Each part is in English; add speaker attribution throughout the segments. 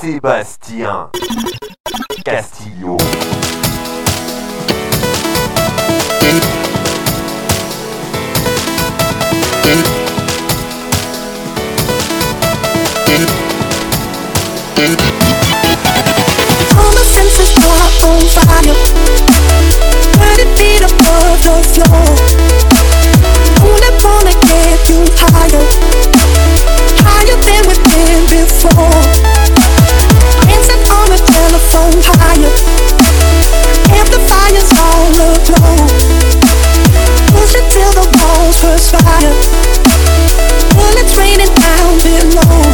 Speaker 1: Sébastien Castillo.
Speaker 2: All my senses are on fire. Burning feet above the floor. Only wanna get you higher, higher than we've been before so higher. Amplifiers all. Push till the walls perspire. Bullets raining down below.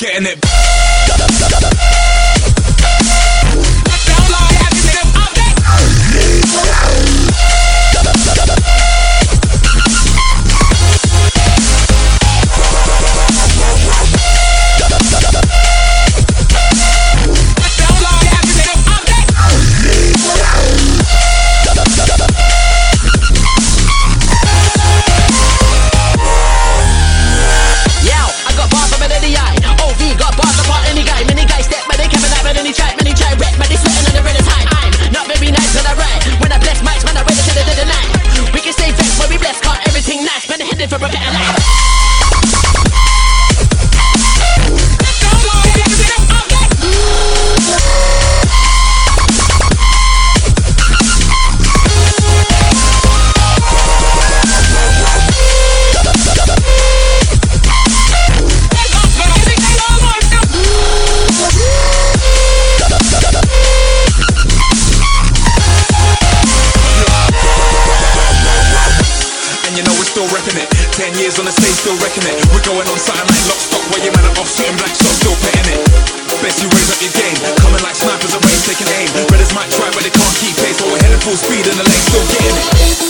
Speaker 3: getting it. the
Speaker 4: game.
Speaker 2: Coming like snipers, a taking aim. Brothers might try, but they can't keep pace. But we're heading full speed, and the lane's still getting it.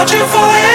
Speaker 5: I could watch you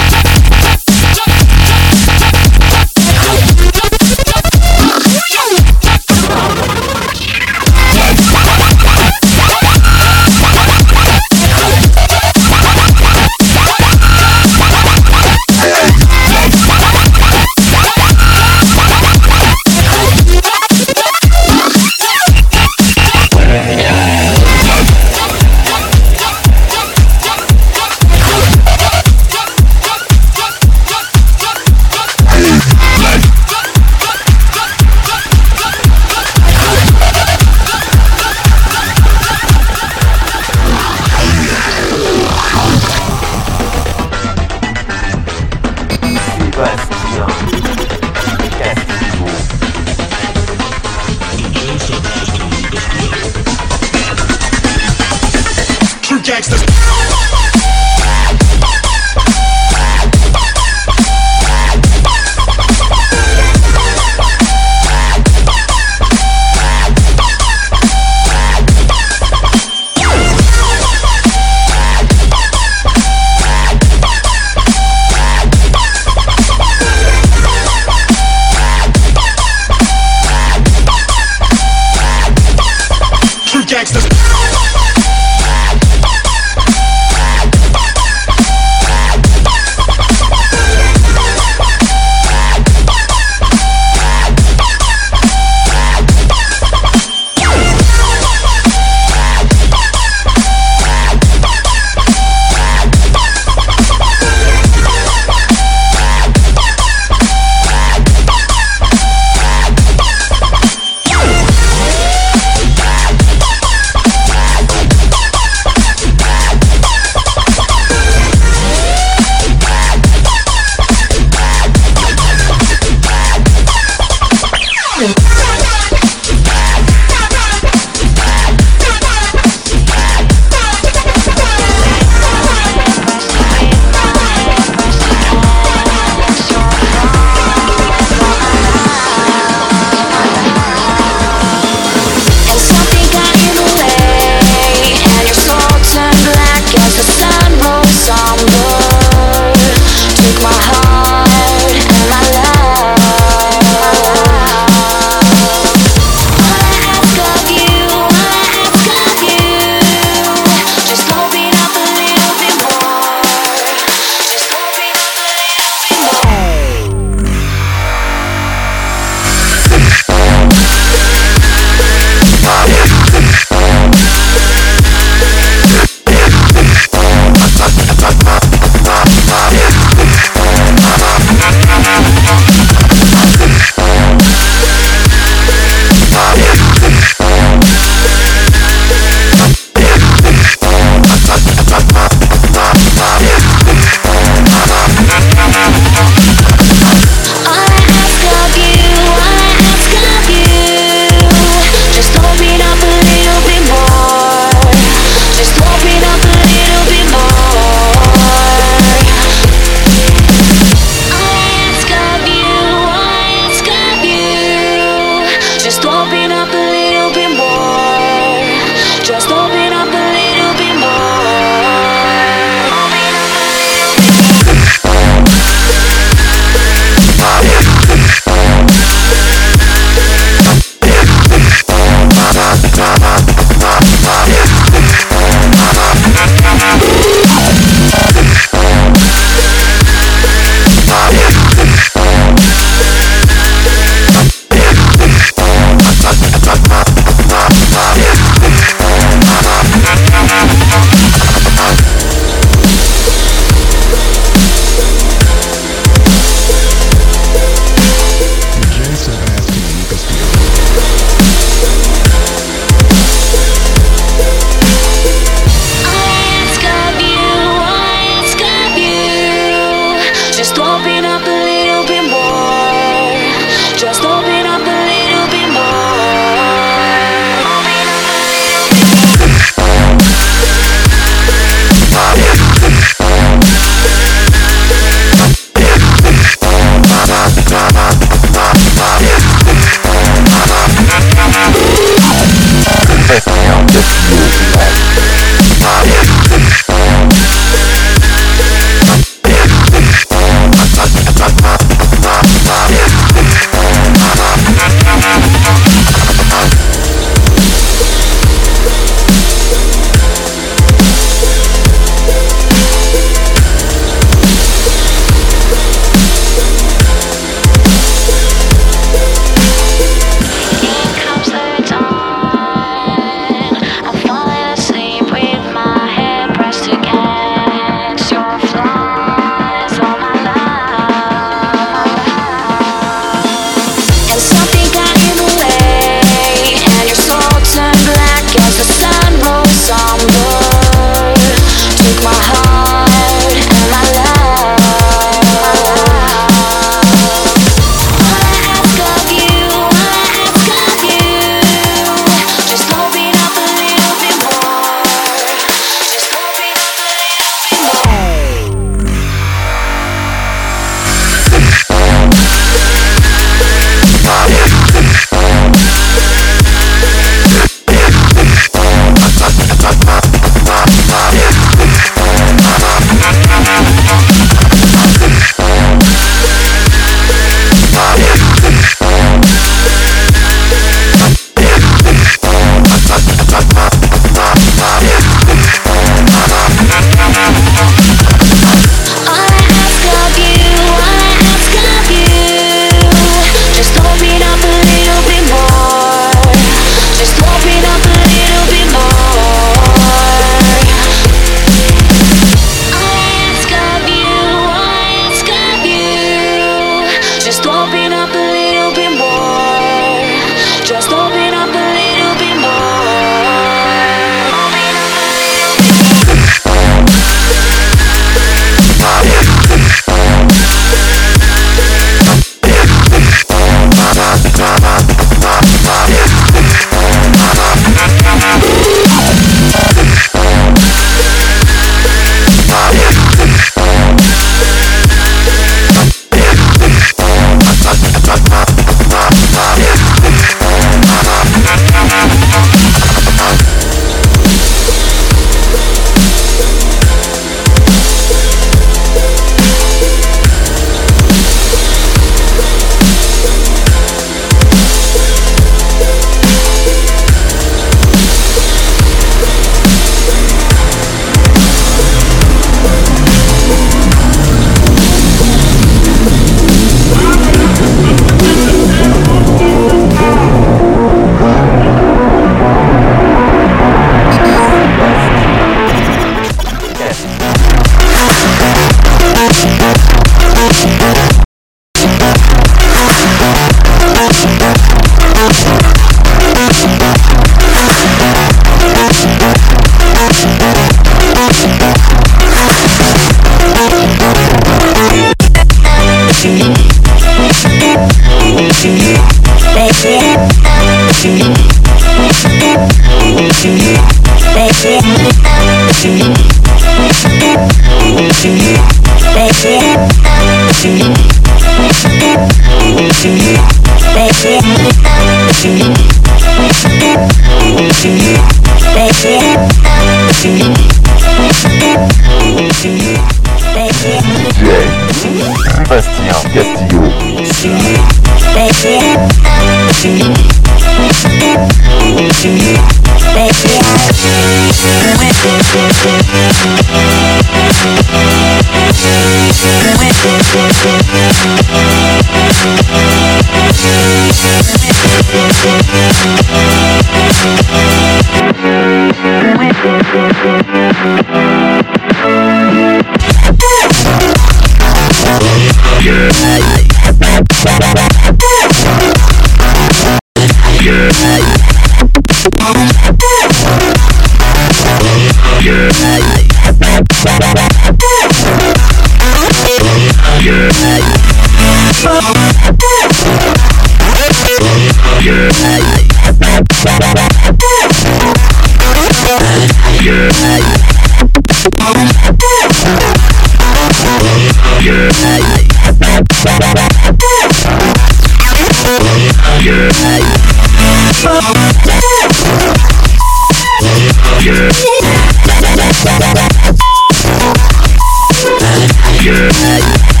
Speaker 6: Yeah.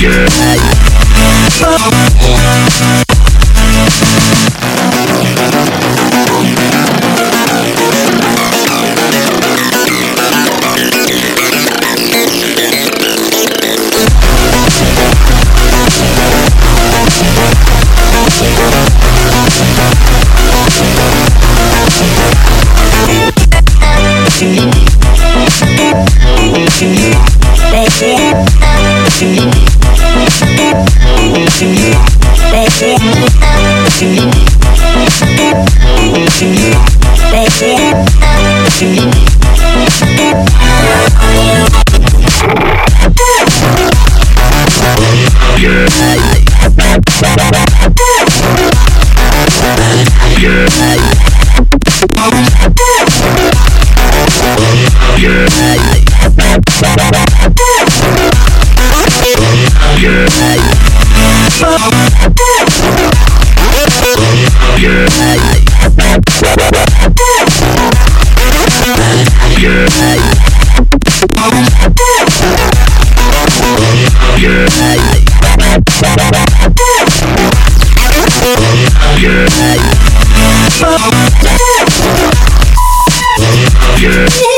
Speaker 7: Yeah. Yeah. Yeah.